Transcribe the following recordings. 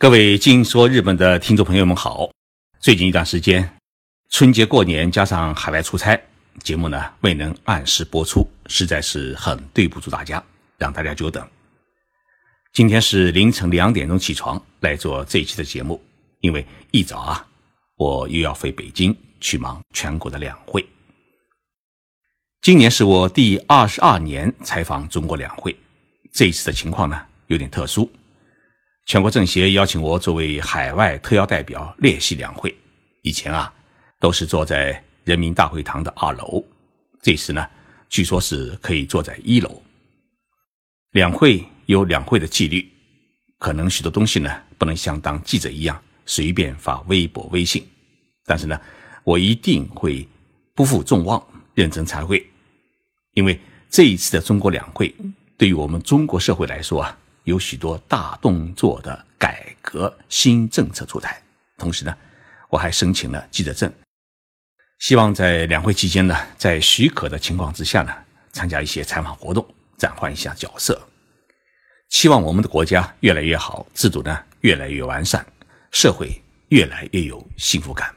各位静说日本的听众朋友们好，最近一段时间，春节过年加上海外出差，节目呢未能按时播出，实在是很对不住大家，让大家久等。今天是凌晨两点钟起床来做这一期的节目，因为一早啊，我又要飞北京去忙全国的两会。今年是我第二十二年采访中国两会，这一次的情况呢有点特殊。全国政协邀请我作为海外特邀代表列席两会。以前啊，都是坐在人民大会堂的二楼，这次呢，据说是可以坐在一楼。两会有两会的纪律，可能许多东西呢，不能像当记者一样随便发微博、微信。但是呢，我一定会不负众望，认真参会，因为这一次的中国两会，对于我们中国社会来说啊。有许多大动作的改革新政策出台，同时呢，我还申请了记者证，希望在两会期间呢，在许可的情况之下呢，参加一些采访活动，转换一下角色，期望我们的国家越来越好，制度呢越来越完善，社会越来越有幸福感。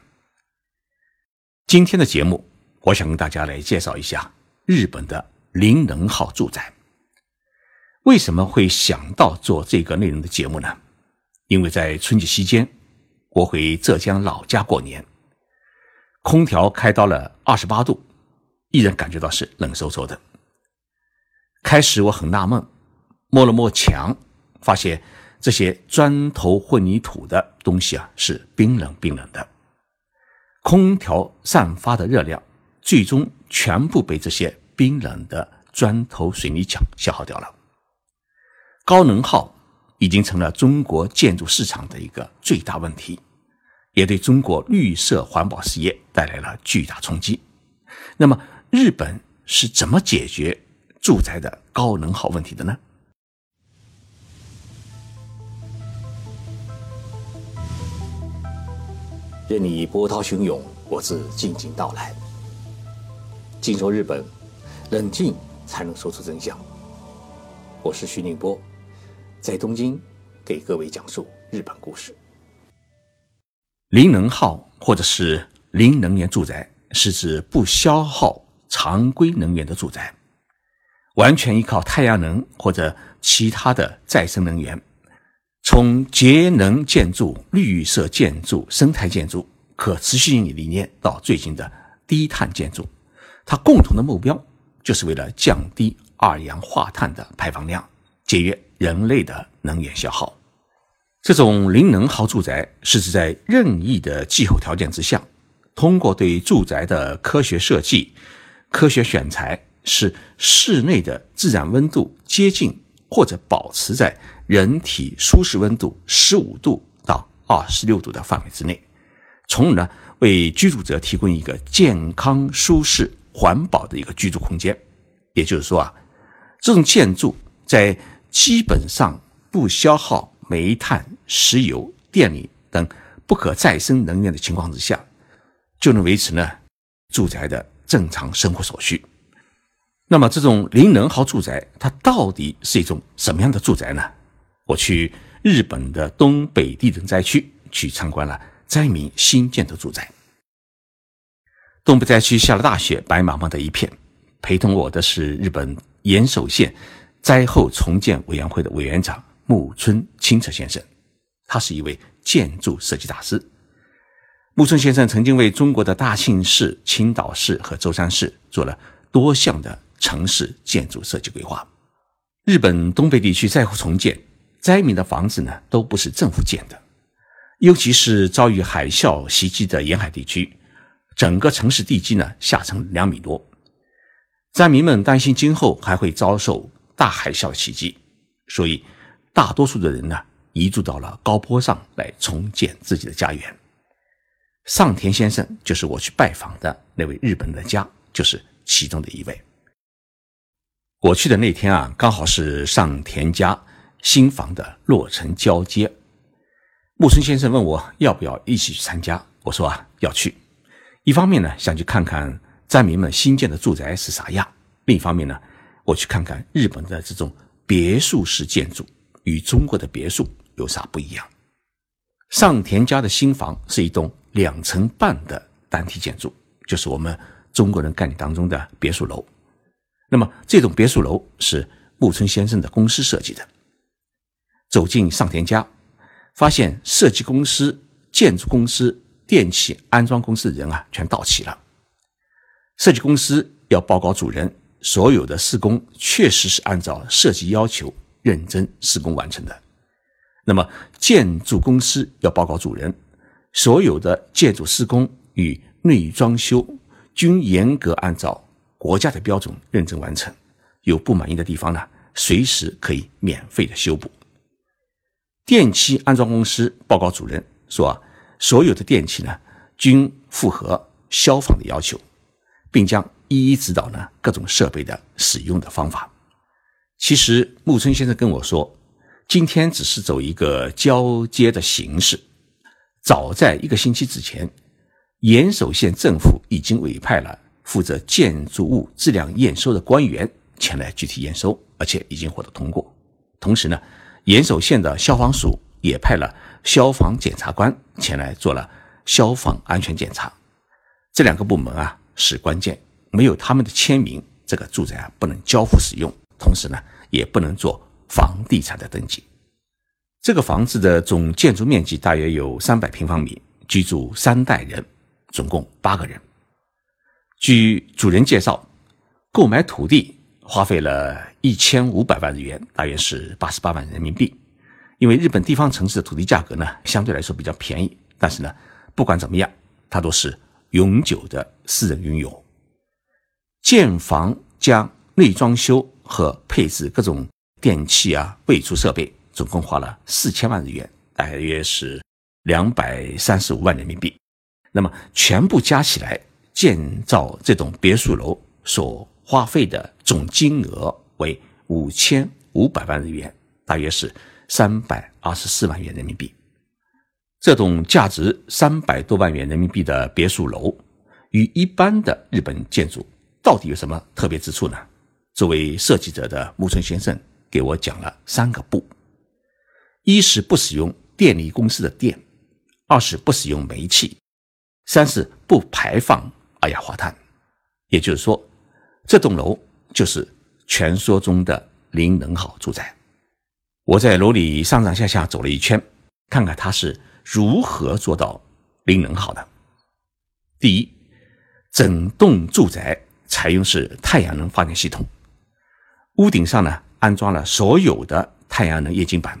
今天的节目，我想跟大家来介绍一下日本的灵能号住宅。为什么会想到做这个内容的节目呢？因为在春节期间，我回浙江老家过年，空调开到了二十八度，依然感觉到是冷飕飕的。开始我很纳闷，摸了摸墙，发现这些砖头混凝土的东西啊是冰冷冰冷的，空调散发的热量最终全部被这些冰冷的砖头水泥墙消耗掉了。高能耗已经成了中国建筑市场的一个最大问题，也对中国绿色环保事业带来了巨大冲击。那么，日本是怎么解决住宅的高能耗问题的呢？任你波涛汹涌，我自静静到来。静说日本，冷静才能说出真相。我是徐宁波。在东京，给各位讲述日本故事。零能耗或者是零能源住宅，是指不消耗常规能源的住宅，完全依靠太阳能或者其他的再生能源。从节能建筑、绿色建筑、生态建筑、可持续性理念到最近的低碳建筑，它共同的目标就是为了降低二氧化碳的排放量，节约。人类的能源消耗，这种零能耗住宅是指在任意的气候条件之下，通过对住宅的科学设计、科学选材，使室内的自然温度接近或者保持在人体舒适温度十五度到二十六度的范围之内，从而呢为居住者提供一个健康、舒适、环保的一个居住空间。也就是说啊，这种建筑在基本上不消耗煤炭、石油、电力等不可再生能源的情况之下，就能维持呢住宅的正常生活所需。那么，这种零能耗住宅它到底是一种什么样的住宅呢？我去日本的东北地震灾区去参观了灾民新建的住宅。东北灾区下了大雪，白茫茫的一片。陪同我的是日本岩手县。灾后重建委员会的委员长木村清澈先生，他是一位建筑设计大师。木村先生曾经为中国的大庆市、青岛市和舟山市做了多项的城市建筑设计规划。日本东北地区灾后重建，灾民的房子呢都不是政府建的，尤其是遭遇海啸袭击的沿海地区，整个城市地基呢下沉两米多，灾民们担心今后还会遭受。大海啸袭击，所以大多数的人呢移住到了高坡上来重建自己的家园。上田先生就是我去拜访的那位日本的家，就是其中的一位。我去的那天啊，刚好是上田家新房的落成交接。木村先生问我要不要一起去参加，我说啊要去。一方面呢想去看看灾民们新建的住宅是啥样，另一方面呢。我去看看日本的这种别墅式建筑与中国的别墅有啥不一样。上田家的新房是一栋两层半的单体建筑，就是我们中国人概念当中的别墅楼。那么这栋别墅楼是木村先生的公司设计的。走进上田家，发现设计公司、建筑公司、电器安装公司的人啊，全到齐了。设计公司要报告主人，所有的施工确实是按照设计要求认真施工完成的。那么，建筑公司要报告主人，所有的建筑施工与内装修均严格按照国家的标准认真完成。有不满意的地方呢，随时可以免费的修补。电器安装公司报告主人说，所有的电器呢均符合消防的要求，并将一一指导呢各种设备的使用的方法。其实木村先生跟我说。今天只是走一个交接的形式。早在一个星期之前，岩手县政府已经委派了负责建筑物质量验收的官员前来具体验收，而且已经获得通过。同时呢，岩手县的消防署也派了消防检察官前来做了消防安全检查。这两个部门啊是关键，没有他们的签名，这个住宅啊不能交付使用，同时呢也不能做。房地产的登记，这个房子的总建筑面积大约有三百平方米，居住三代人，总共八个人。据主人介绍，购买土地花费了一千五百万日元，大约是八十八万人民币。因为日本地方城市的土地价格呢，相对来说比较便宜，但是呢，不管怎么样，它都是永久的私人拥有。建房将内装修和配置各种。电器啊，备储设备总共花了四千万日元，大约是两百三十五万人民币。那么全部加起来，建造这栋别墅楼所花费的总金额为五千五百万日元，大约是三百二十四万元人民币。这栋价值三百多万元人民币的别墅楼，与一般的日本建筑到底有什么特别之处呢？作为设计者的木村先生。给我讲了三个不：一是不使用电力公司的电；二是不使用煤气；三是不排放二氧化碳。也就是说，这栋楼就是传说中的零能耗住宅。我在楼里上上下下走了一圈，看看它是如何做到零能耗的。第一，整栋住宅采用是太阳能发电系统，屋顶上呢。安装了所有的太阳能液晶板，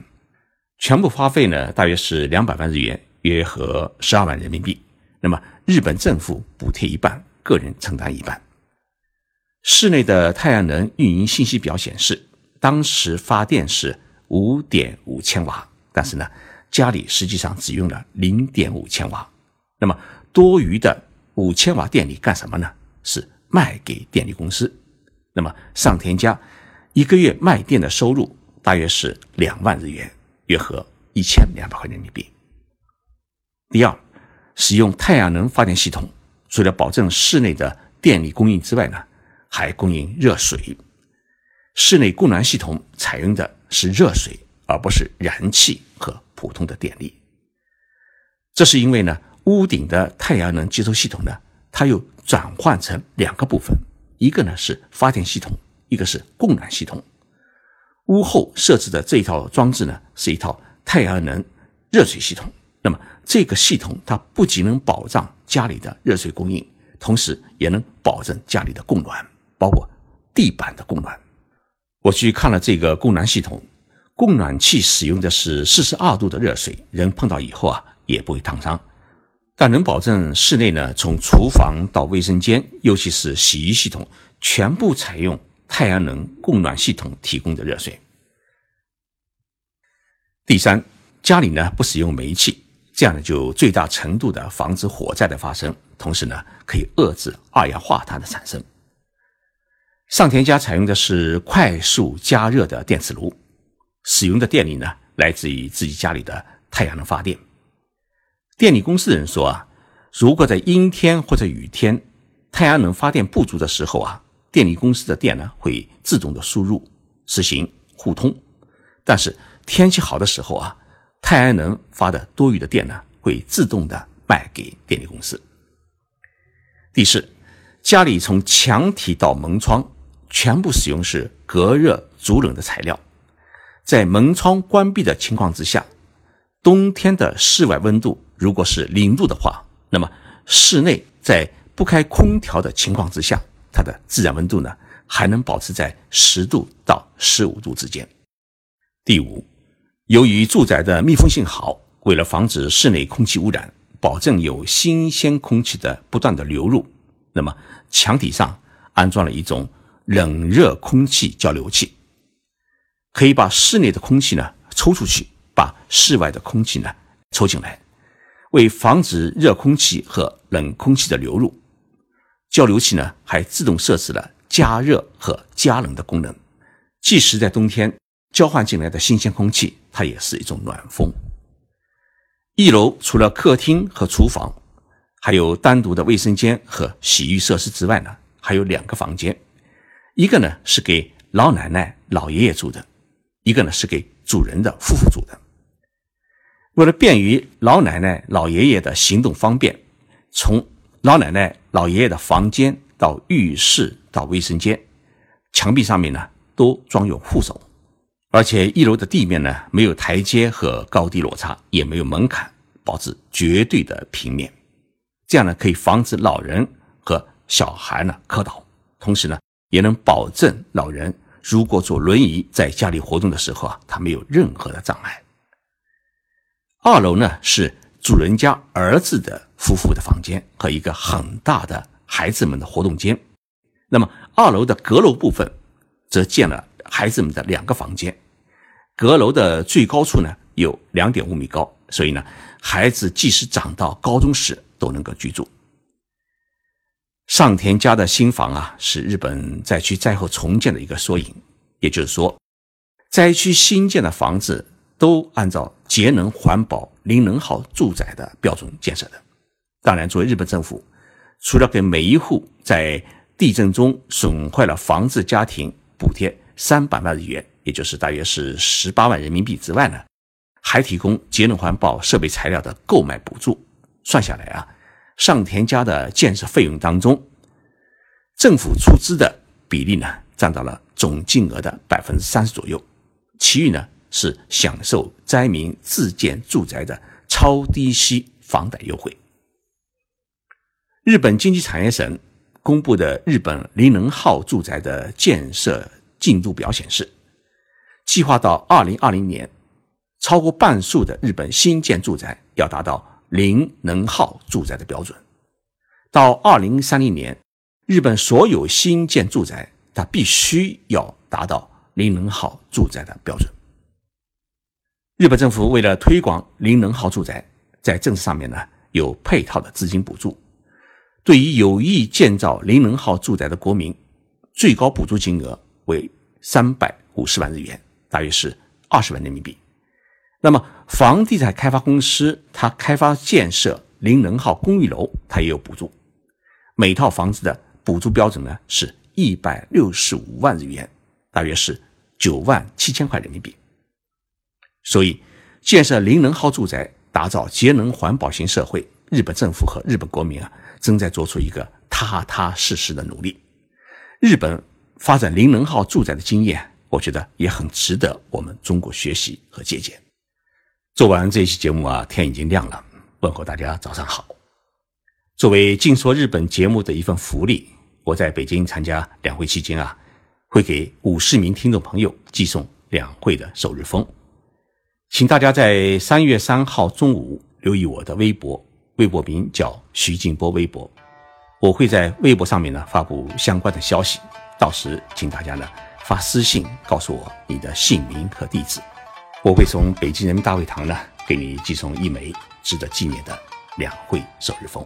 全部花费呢大约是两百万日元，约合十二万人民币。那么日本政府补贴一半，个人承担一半。室内的太阳能运营信息表显示，当时发电是五点五千瓦，但是呢，家里实际上只用了零点五千瓦。那么多余的五千瓦电力干什么呢？是卖给电力公司。那么上田家。一个月卖电的收入大约是两万日元，约合一千两百块人民币。第二，使用太阳能发电系统，除了保证室内的电力供应之外呢，还供应热水。室内供暖系统采用的是热水，而不是燃气和普通的电力。这是因为呢，屋顶的太阳能接收系统呢，它又转换成两个部分，一个呢是发电系统。一个是供暖系统，屋后设置的这一套装置呢，是一套太阳能热水系统。那么这个系统它不仅能保障家里的热水供应，同时也能保证家里的供暖，包括地板的供暖。我去看了这个供暖系统，供暖器使用的是四十二度的热水，人碰到以后啊也不会烫伤，但能保证室内呢从厨房到卫生间，尤其是洗衣系统全部采用。太阳能供暖系统提供的热水。第三，家里呢不使用煤气，这样呢就最大程度的防止火灾的发生，同时呢可以遏制二氧化碳的产生。上田家采用的是快速加热的电磁炉，使用的电力呢来自于自己家里的太阳能发电。电力公司的人说啊，如果在阴天或者雨天，太阳能发电不足的时候啊。电力公司的电呢会自动的输入，实行互通。但是天气好的时候啊，太阳能发的多余的电呢，会自动的卖给电力公司。第四，家里从墙体到门窗全部使用是隔热阻冷的材料，在门窗关闭的情况之下，冬天的室外温度如果是零度的话，那么室内在不开空调的情况之下，它的自然温度呢还能保持在十度到十五度之间。第五，由于住宅的密封性好，为了防止室内空气污染。保证有新鲜空气的不断的流入，那么墙体上安装了一种冷热空气交流器，可以把室内的空气呢抽出去，把室外的空气呢抽进来。为防止热空气和冷空气的流入，交流器呢还自动设置了加热和加冷的功能，即使在冬天交换进来的新鲜空气，它也是一种暖风。一楼除了客厅和厨房，还有单独的卫生间和洗浴设施之外呢，还有两个房间，一个呢是给老奶奶、老爷爷住的，一个呢是给主人的夫妇住的。为了便于老奶奶、老爷爷的行动方便，从老奶奶、老爷爷的房间到浴室到卫生间，墙壁上面呢都装有护手。而且一楼的地面呢，没有台阶和高低落差，也没有门槛，保持绝对的平面。这样呢，可以防止老人和小孩呢磕倒，同时呢，也能保证老人如果坐轮椅在家里活动的时候啊，他没有任何的障碍。二楼呢是主人家儿子的夫妇的房间和一个很大的孩子们的活动间。那么二楼的阁楼部分，则建了孩子们的两个房间。阁楼的最高处呢有两点五米高，所以呢，孩子即使长到高中时都能够居住。上田家的新房啊，是日本灾区灾后重建的一个缩影，也就是说，灾区新建的房子都按照节能环保零能耗住宅的标准建设的。当然，作为日本政府，除了给每一户在地震中损坏了房子家庭补贴三百万日元。也就是大约是十八万人民币之外呢，还提供节能环保设备材料的购买补助。算下来啊，上田家的建设费用当中，政府出资的比例呢占到了总金额的百分之三十左右，其余呢是享受灾民自建住宅的超低息房贷优惠。日本经济产业省公布的日本零能耗住宅的建设进度表显示。计划到二零二零年，超过半数的日本新建住宅要达到零能耗住宅的标准。到二零三零年，日本所有新建住宅它必须要达到零能耗住宅的标准。日本政府为了推广零能耗住宅，在政策上面呢有配套的资金补助。对于有意建造零能耗住宅的国民，最高补助金额为三百五十万日元。大约是二十万人民币。那么，房地产开发公司它开发建设零能耗公寓楼，它也有补助。每套房子的补助标准呢是一百六十五万日元，大约是九万七千块人民币。所以，建设零能耗住宅，打造节能环保型社会，日本政府和日本国民啊，正在做出一个踏踏实实的努力。日本发展零能耗住宅的经验。我觉得也很值得我们中国学习和借鉴。做完这一期节目啊，天已经亮了。问候大家早上好。作为《静说日本》节目的一份福利，我在北京参加两会期间啊，会给五十名听众朋友寄送两会的首日封。请大家在三月三号中午留意我的微博，微博名叫徐静波微博，我会在微博上面呢发布相关的消息。到时请大家呢。发私信告诉我你的姓名和地址，我会从北京人民大会堂呢给你寄送一枚值得纪念的两会首日封。